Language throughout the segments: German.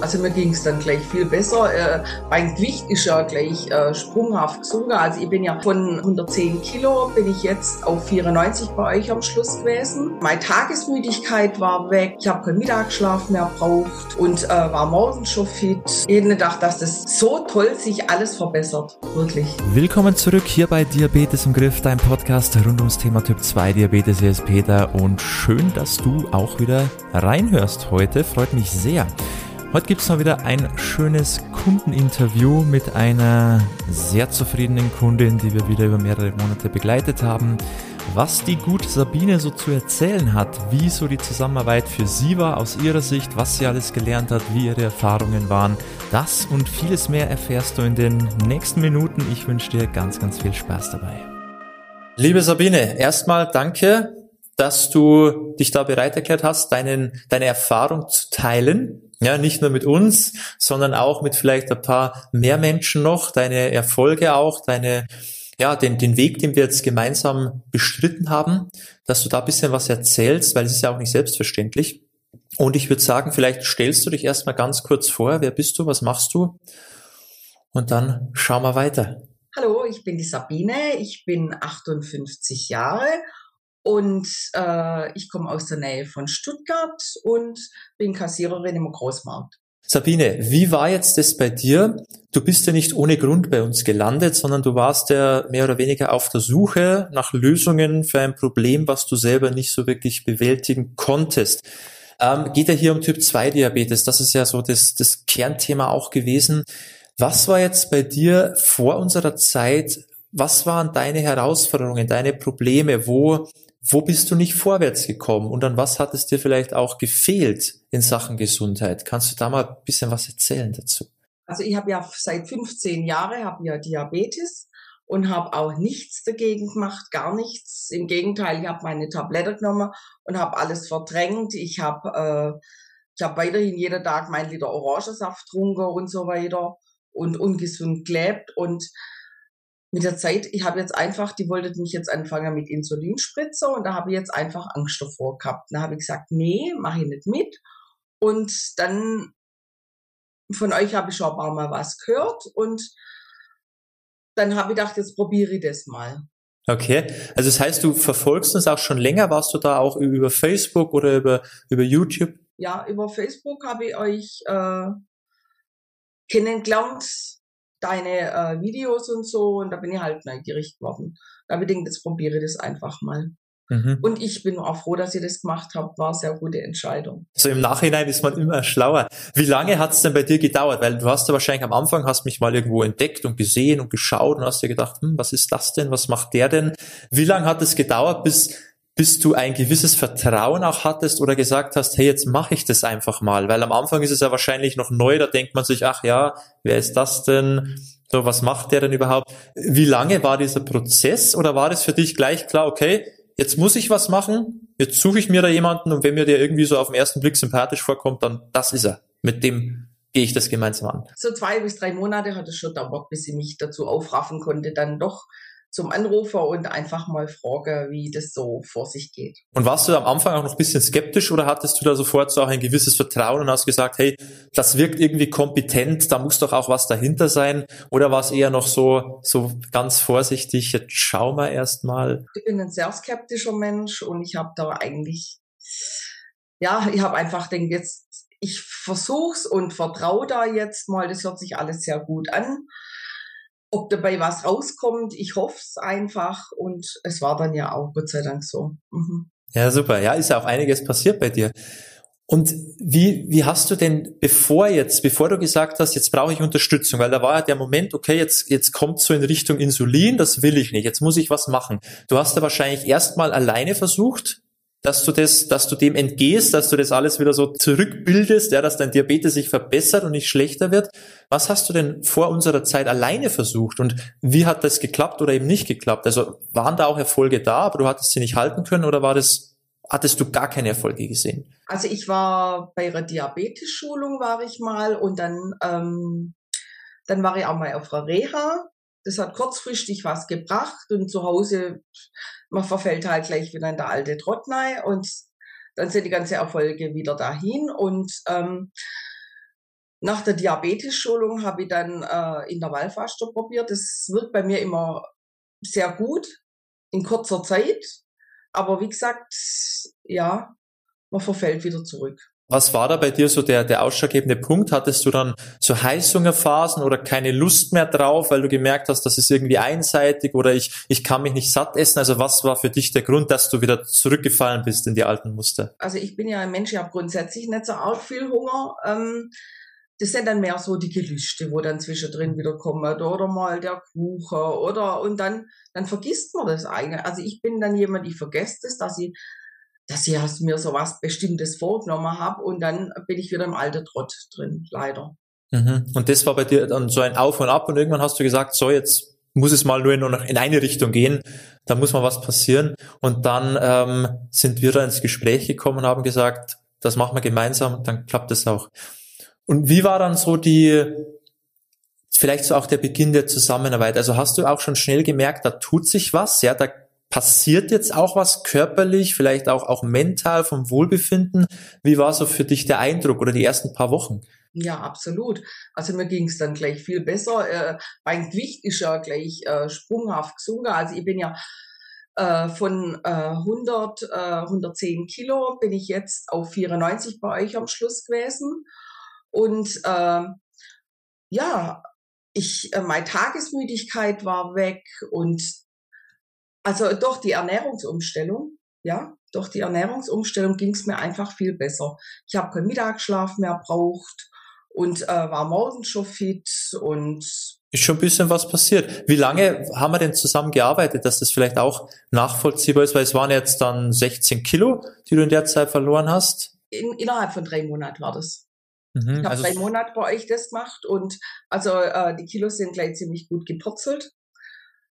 Also mir ging es dann gleich viel besser. Äh, mein Gewicht ist ja gleich äh, sprunghaft gesunken. Also ich bin ja von 110 Kilo bin ich jetzt auf 94 bei euch am Schluss gewesen. Meine Tagesmüdigkeit war weg. Ich habe keinen Mittagsschlaf mehr braucht und äh, war morgens schon fit. Jeden Tag, dass das so toll sich alles verbessert. Wirklich. Willkommen zurück hier bei Diabetes im Griff, dein Podcast rund ums Thema Typ 2 Diabetes. Hier ist Peter und schön, dass du auch wieder reinhörst heute. Freut mich sehr. Heute gibt es mal wieder ein schönes Kundeninterview mit einer sehr zufriedenen Kundin, die wir wieder über mehrere Monate begleitet haben. Was die gute Sabine so zu erzählen hat, wie so die Zusammenarbeit für sie war aus ihrer Sicht, was sie alles gelernt hat, wie ihre Erfahrungen waren, das und vieles mehr erfährst du in den nächsten Minuten. Ich wünsche dir ganz, ganz viel Spaß dabei. Liebe Sabine, erstmal danke, dass du dich da bereit erklärt hast, deinen, deine Erfahrung zu teilen ja, nicht nur mit uns, sondern auch mit vielleicht ein paar mehr Menschen noch, deine Erfolge auch, deine, ja, den, den Weg, den wir jetzt gemeinsam bestritten haben, dass du da ein bisschen was erzählst, weil es ist ja auch nicht selbstverständlich. Und ich würde sagen, vielleicht stellst du dich erstmal ganz kurz vor, wer bist du, was machst du? Und dann schauen wir weiter. Hallo, ich bin die Sabine, ich bin 58 Jahre und äh, ich komme aus der Nähe von Stuttgart und bin Kassiererin im Großmarkt. Sabine, wie war jetzt das bei dir? Du bist ja nicht ohne Grund bei uns gelandet, sondern du warst ja mehr oder weniger auf der Suche nach Lösungen für ein Problem, was du selber nicht so wirklich bewältigen konntest. Ähm, geht ja hier um Typ 2 Diabetes. Das ist ja so das, das Kernthema auch gewesen. Was war jetzt bei dir vor unserer Zeit? Was waren deine Herausforderungen, deine Probleme? Wo wo bist du nicht vorwärts gekommen und an was hat es dir vielleicht auch gefehlt in Sachen Gesundheit? Kannst du da mal ein bisschen was erzählen dazu? Also ich habe ja seit 15 Jahren habe ja Diabetes und habe auch nichts dagegen gemacht, gar nichts. Im Gegenteil, ich habe meine Tablette genommen und habe alles verdrängt. Ich habe äh, ich habe weiterhin jeden Tag mein Liter Orangensaft getrunken und so weiter und ungesund gelebt und mit der Zeit, ich habe jetzt einfach, die wollten mich jetzt anfangen mit Insulinspritze und da habe ich jetzt einfach Angst davor gehabt. Da habe ich gesagt, nee, mache ich nicht mit. Und dann von euch habe ich schon ein paar Mal was gehört und dann habe ich gedacht, jetzt probiere ich das mal. Okay, also das heißt, du verfolgst uns auch schon länger. Warst du da auch über Facebook oder über, über YouTube? Ja, über Facebook habe ich euch äh, kennengelernt deine äh, Videos und so und da bin ich halt neugierig geworden. Da habe ich gedacht, jetzt probiere ich das einfach mal. Mhm. Und ich bin auch froh, dass ihr das gemacht habt. War eine sehr gute Entscheidung. So im Nachhinein ist man immer schlauer. Wie lange hat es denn bei dir gedauert? Weil du hast ja wahrscheinlich am Anfang hast mich mal irgendwo entdeckt und gesehen und geschaut und hast dir gedacht, hm, was ist das denn? Was macht der denn? Wie lange hat es gedauert, bis bis du ein gewisses Vertrauen auch hattest oder gesagt hast, hey, jetzt mache ich das einfach mal. Weil am Anfang ist es ja wahrscheinlich noch neu, da denkt man sich, ach ja, wer ist das denn? So, was macht der denn überhaupt? Wie lange war dieser Prozess oder war das für dich gleich klar, okay, jetzt muss ich was machen, jetzt suche ich mir da jemanden und wenn mir der irgendwie so auf den ersten Blick sympathisch vorkommt, dann das ist er. Mit dem gehe ich das gemeinsam an. So zwei bis drei Monate hat es schon dauert, bis ich mich dazu aufraffen konnte, dann doch zum Anrufer und einfach mal frage, wie das so vor sich geht. Und warst du am Anfang auch noch ein bisschen skeptisch oder hattest du da sofort so auch ein gewisses Vertrauen und hast gesagt, hey, das wirkt irgendwie kompetent, da muss doch auch was dahinter sein? Oder war es eher noch so, so ganz vorsichtig, jetzt schau mal erst mal? Ich bin ein sehr skeptischer Mensch und ich habe da eigentlich, ja, ich habe einfach denkt jetzt, ich versuch's und vertraue da jetzt mal, das hört sich alles sehr gut an ob dabei was rauskommt, ich hoffe es einfach und es war dann ja auch Gott sei Dank so. Mhm. Ja, super. Ja, ist ja auch einiges passiert bei dir. Und wie, wie hast du denn, bevor jetzt, bevor du gesagt hast, jetzt brauche ich Unterstützung, weil da war ja der Moment, okay, jetzt, jetzt kommt so in Richtung Insulin, das will ich nicht, jetzt muss ich was machen. Du hast da wahrscheinlich erstmal alleine versucht, dass du das, dass du dem entgehst, dass du das alles wieder so zurückbildest, ja, dass dein Diabetes sich verbessert und nicht schlechter wird. Was hast du denn vor unserer Zeit alleine versucht und wie hat das geklappt oder eben nicht geklappt? Also waren da auch Erfolge da, aber du hattest sie nicht halten können oder war das, hattest du gar keine Erfolge gesehen? Also ich war bei ihrer Diabetes-Schulung war ich mal und dann, ähm, dann war ich auch mal auf einer Reha. Das hat kurzfristig was gebracht und zu Hause man verfällt halt gleich wieder in der alte Trottnei und dann sind die ganzen Erfolge wieder dahin und ähm, nach der Diabetes-Schulung habe ich dann äh, Intervallfaster probiert. Das wirkt bei mir immer sehr gut in kurzer Zeit. Aber wie gesagt, ja, man verfällt wieder zurück. Was war da bei dir so der, der ausschlaggebende Punkt? Hattest du dann so Heißhungerphasen oder keine Lust mehr drauf, weil du gemerkt hast, das ist irgendwie einseitig oder ich, ich kann mich nicht satt essen? Also was war für dich der Grund, dass du wieder zurückgefallen bist in die alten Muster? Also ich bin ja ein Mensch, ich habe grundsätzlich nicht so arg viel Hunger. Ähm, das sind dann mehr so die Gelüste, wo dann zwischendrin wieder kommen oder mal der Kuchen oder und dann dann vergisst man das eine. Also ich bin dann jemand, ich vergesse das, dass ich dass ich mir so was Bestimmtes vorgenommen habe und dann bin ich wieder im alten Trott drin, leider. Mhm. Und das war bei dir dann so ein Auf und Ab und irgendwann hast du gesagt, so jetzt muss es mal nur in, in eine Richtung gehen, da muss mal was passieren. Und dann ähm, sind wir da ins Gespräch gekommen und haben gesagt, das machen wir gemeinsam, dann klappt es auch. Und wie war dann so die, vielleicht so auch der Beginn der Zusammenarbeit? Also hast du auch schon schnell gemerkt, da tut sich was, ja, da passiert jetzt auch was körperlich, vielleicht auch, auch mental vom Wohlbefinden. Wie war so für dich der Eindruck oder die ersten paar Wochen? Ja, absolut. Also mir ging es dann gleich viel besser. Äh, mein Gewicht ist ja gleich äh, sprunghaft gesunken. Also ich bin ja äh, von äh, 100, äh, 110 Kilo bin ich jetzt auf 94 bei euch am Schluss gewesen. Und äh, ja, ich, äh, meine Tagesmüdigkeit war weg und also durch die Ernährungsumstellung, ja, durch die Ernährungsumstellung ging es mir einfach viel besser. Ich habe keinen Mittagsschlaf mehr braucht und äh, war morgens schon fit und ist schon ein bisschen was passiert. Wie lange haben wir denn zusammen gearbeitet, dass das vielleicht auch nachvollziehbar ist? Weil es waren jetzt dann 16 Kilo, die du in der Zeit verloren hast. In, innerhalb von drei Monaten war das. Mhm, ich habe also drei Monate bei euch das gemacht und also äh, die Kilos sind gleich ziemlich gut gepurzelt.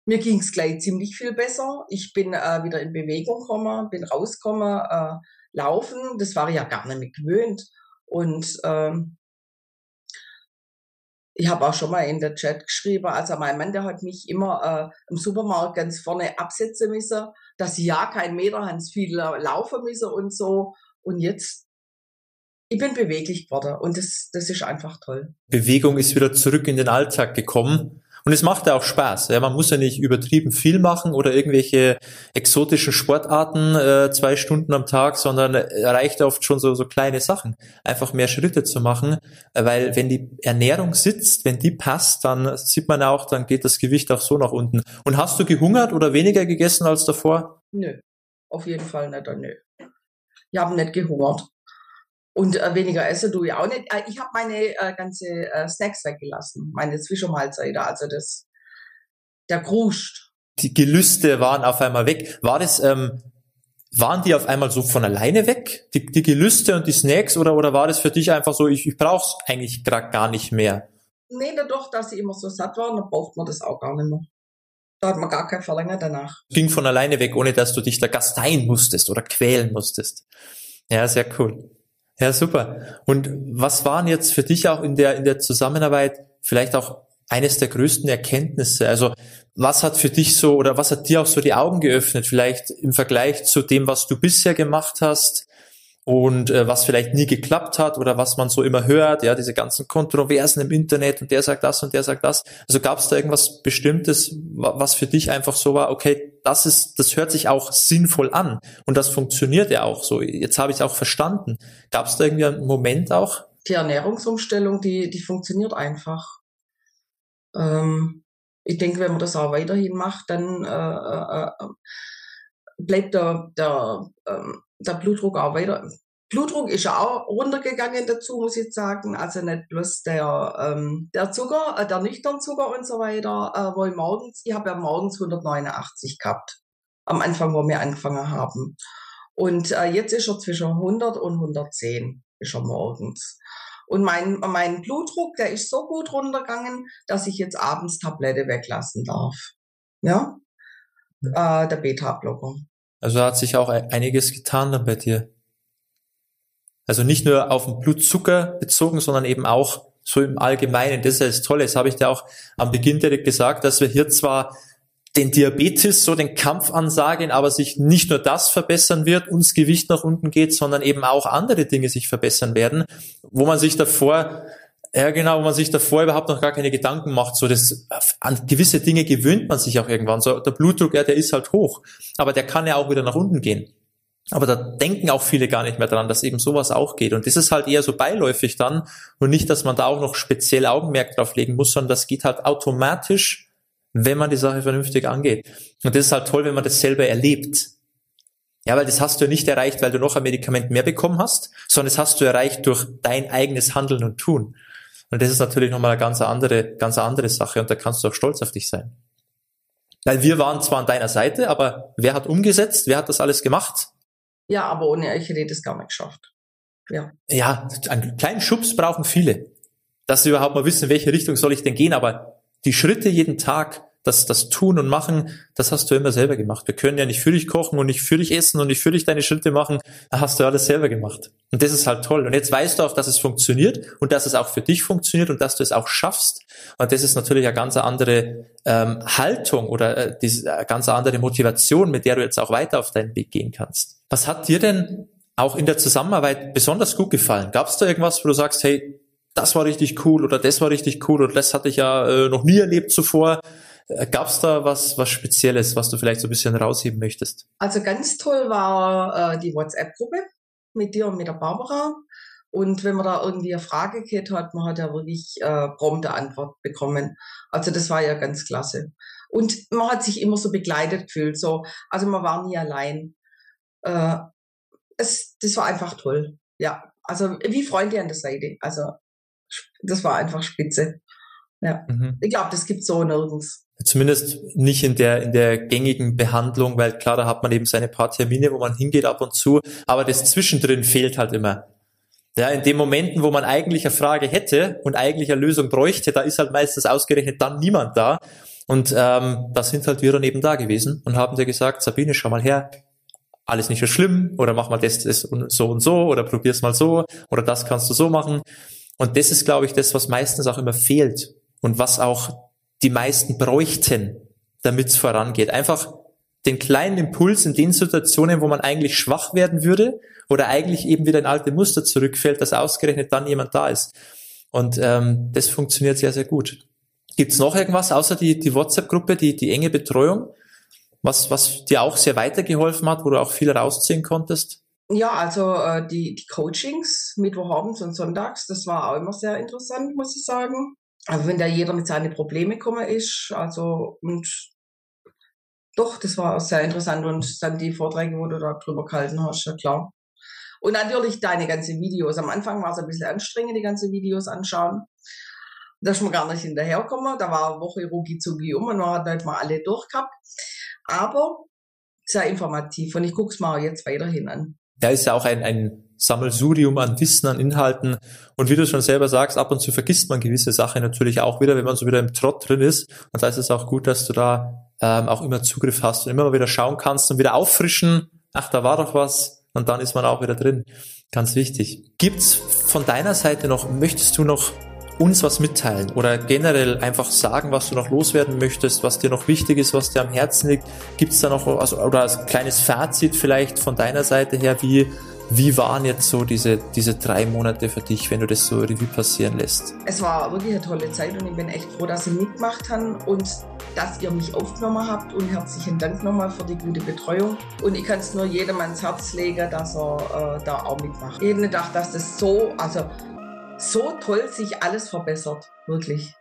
Mir ging es gleich ziemlich viel besser. Ich bin äh, wieder in Bewegung gekommen, bin rausgekommen, äh, laufen. Das war ich ja gar nicht mehr gewöhnt. Und ähm, ich habe auch schon mal in der Chat geschrieben, also mein Mann, der hat mich immer äh, im Supermarkt ganz vorne absetzen müssen, dass ich ja kein Meter ganz viel laufen müssen und so. Und jetzt ich bin beweglich geworden und das, das ist einfach toll. Bewegung ist wieder zurück in den Alltag gekommen. Und es macht ja auch Spaß. Ja, man muss ja nicht übertrieben viel machen oder irgendwelche exotischen Sportarten äh, zwei Stunden am Tag, sondern reicht oft schon so, so kleine Sachen. Einfach mehr Schritte zu machen, weil wenn die Ernährung sitzt, wenn die passt, dann sieht man auch, dann geht das Gewicht auch so nach unten. Und hast du gehungert oder weniger gegessen als davor? Nö, auf jeden Fall nicht. Nö. Ich habe nicht gehungert. Und äh, weniger essen tue ich auch nicht. Äh, ich habe meine äh, ganze äh, Snacks weggelassen, meine Zwischenmahlzeiten, also das, der Kruscht. Die Gelüste waren auf einmal weg. War das, ähm, waren die auf einmal so von alleine weg, die, die Gelüste und die Snacks, oder, oder war das für dich einfach so, ich, ich brauche es eigentlich gerade gar nicht mehr? Nee, dadurch, dass sie immer so satt waren, dann braucht man das auch gar nicht mehr. Da hat man gar kein Verlangen danach. Ging von alleine weg, ohne dass du dich da gasteien musstest oder quälen musstest. Ja, sehr cool. Ja, super. Und was waren jetzt für dich auch in der, in der Zusammenarbeit vielleicht auch eines der größten Erkenntnisse? Also was hat für dich so oder was hat dir auch so die Augen geöffnet, vielleicht im Vergleich zu dem, was du bisher gemacht hast? und äh, was vielleicht nie geklappt hat oder was man so immer hört, ja, diese ganzen Kontroversen im Internet und der sagt das und der sagt das. Also gab es da irgendwas Bestimmtes, was für dich einfach so war, okay, das ist, das hört sich auch sinnvoll an und das funktioniert ja auch so. Jetzt habe ich es auch verstanden. Gab es da irgendwie einen Moment auch? Die Ernährungsumstellung, die, die funktioniert einfach. Ähm, ich denke, wenn man das auch weiterhin macht, dann äh, äh, äh bleibt der, der ähm, der Blutdruck auch weiter. Blutdruck ist ja auch runtergegangen dazu, muss ich sagen. Also nicht bloß der, ähm, der Zucker, äh, der nüchtern Zucker und so weiter, äh, wo ich morgens, ich habe ja morgens 189 gehabt, am Anfang, wo wir angefangen haben. Und äh, jetzt ist er zwischen 100 und 110, ist er morgens. Und mein, mein Blutdruck, der ist so gut runtergegangen, dass ich jetzt abends Tablette weglassen darf. Ja? Äh, der Beta-Blocker. Also hat sich auch einiges getan dann bei dir. Also nicht nur auf den Blutzucker bezogen, sondern eben auch so im Allgemeinen. Das ist ja das Tolle. Das habe ich dir auch am Beginn direkt gesagt, dass wir hier zwar den Diabetes so den Kampf ansagen, aber sich nicht nur das verbessern wird, uns Gewicht nach unten geht, sondern eben auch andere Dinge sich verbessern werden, wo man sich davor Ja, genau, wo man sich davor überhaupt noch gar keine Gedanken macht. So, das, an gewisse Dinge gewöhnt man sich auch irgendwann. So, der Blutdruck, ja, der ist halt hoch. Aber der kann ja auch wieder nach unten gehen. Aber da denken auch viele gar nicht mehr dran, dass eben sowas auch geht. Und das ist halt eher so beiläufig dann und nicht, dass man da auch noch speziell Augenmerk drauf legen muss, sondern das geht halt automatisch, wenn man die Sache vernünftig angeht. Und das ist halt toll, wenn man das selber erlebt. Ja, weil das hast du ja nicht erreicht, weil du noch ein Medikament mehr bekommen hast, sondern das hast du erreicht durch dein eigenes Handeln und Tun. Und das ist natürlich nochmal eine ganz andere, ganz andere Sache und da kannst du auch stolz auf dich sein. Weil wir waren zwar an deiner Seite, aber wer hat umgesetzt? Wer hat das alles gemacht? Ja, aber ohne euch hätte ich das gar nicht geschafft. Ja. Ja, einen kleinen Schubs brauchen viele. Dass sie überhaupt mal wissen, in welche Richtung soll ich denn gehen, aber die Schritte jeden Tag, das, das Tun und Machen, das hast du immer selber gemacht. Wir können ja nicht für dich kochen und nicht für dich essen und nicht für dich deine Schritte machen. Da hast du alles selber gemacht. Und das ist halt toll. Und jetzt weißt du auch, dass es funktioniert und dass es auch für dich funktioniert und dass du es auch schaffst. Und das ist natürlich eine ganz andere ähm, Haltung oder äh, diese, eine ganz andere Motivation, mit der du jetzt auch weiter auf deinen Weg gehen kannst. Was hat dir denn auch in der Zusammenarbeit besonders gut gefallen? Gab es da irgendwas, wo du sagst, hey, das war richtig cool oder das war richtig cool oder das hatte ich ja äh, noch nie erlebt zuvor? Äh, Gab es da was, was Spezielles, was du vielleicht so ein bisschen rausheben möchtest? Also ganz toll war äh, die WhatsApp-Gruppe mit dir und mit der Barbara. Und wenn man da irgendwie eine Frage gehabt hat, man hat ja wirklich äh, prompte Antwort bekommen. Also das war ja ganz klasse. Und man hat sich immer so begleitet gefühlt. So. Also man war nie allein. Äh, es, das war einfach toll. Ja, also wie Freunde an der Seite. Also das war einfach spitze. Ja, mhm. ich glaube, das gibt so nirgends. Zumindest nicht in der, in der gängigen Behandlung, weil klar, da hat man eben seine paar Termine, wo man hingeht ab und zu, aber das Zwischendrin fehlt halt immer. Ja, in den Momenten, wo man eigentlich eine Frage hätte und eigentlich eine Lösung bräuchte, da ist halt meistens ausgerechnet dann niemand da. Und ähm, da sind halt wir dann eben da gewesen und haben dir gesagt, Sabine, schau mal her, alles nicht so schlimm oder mach mal das, das so und so oder probier's mal so oder das kannst du so machen. Und das ist, glaube ich, das, was meistens auch immer fehlt und was auch die meisten bräuchten, damit es vorangeht. Einfach den kleinen Impuls in den Situationen, wo man eigentlich schwach werden würde oder eigentlich eben wieder in alte Muster zurückfällt, dass ausgerechnet dann jemand da ist. Und ähm, das funktioniert sehr, sehr gut. Gibt's noch irgendwas außer die, die WhatsApp-Gruppe, die, die enge Betreuung, was, was dir auch sehr weitergeholfen hat, wo du auch viel rausziehen konntest? Ja, also äh, die, die Coachings Mittwochabends und Sonntags, das war auch immer sehr interessant, muss ich sagen. Also wenn da jeder mit seinen Problemen gekommen ist, also und doch, das war sehr interessant und dann die Vorträge, wo du da drüber gehalten hast, ja klar. Und natürlich deine ganzen Videos. Am Anfang war es ein bisschen anstrengend, die ganzen Videos anschauen. Da ist man gar nicht hinterhergekommen. Da war eine Woche Ruki Zugi um und man hat nicht mal alle durchgehabt. Aber sehr informativ und ich gucke es mal jetzt weiterhin an. Da ist ja auch ein, ein Sammelsurium an Wissen, an Inhalten. Und wie du schon selber sagst, ab und zu vergisst man gewisse Sachen natürlich auch wieder, wenn man so wieder im Trott drin ist. Und da ist es auch gut, dass du da ähm, auch immer Zugriff hast und immer mal wieder schauen kannst und wieder auffrischen. Ach, da war doch was. Und dann ist man auch wieder drin. Ganz wichtig. Gibt's von deiner Seite noch, möchtest du noch uns was mitteilen oder generell einfach sagen, was du noch loswerden möchtest, was dir noch wichtig ist, was dir am Herzen liegt? Gibt's da noch, also, oder als kleines Fazit vielleicht von deiner Seite her, wie wie waren jetzt so diese, diese drei Monate für dich, wenn du das so Revue passieren lässt? Es war wirklich eine tolle Zeit und ich bin echt froh, dass ihr mitgemacht habt und dass ihr mich aufgenommen habt und herzlichen Dank nochmal für die gute Betreuung. Und ich kann es nur jedem ans Herz legen, dass er äh, da auch mitmacht. Ich hätte nicht gedacht, dass das so, also so toll sich alles verbessert. Wirklich.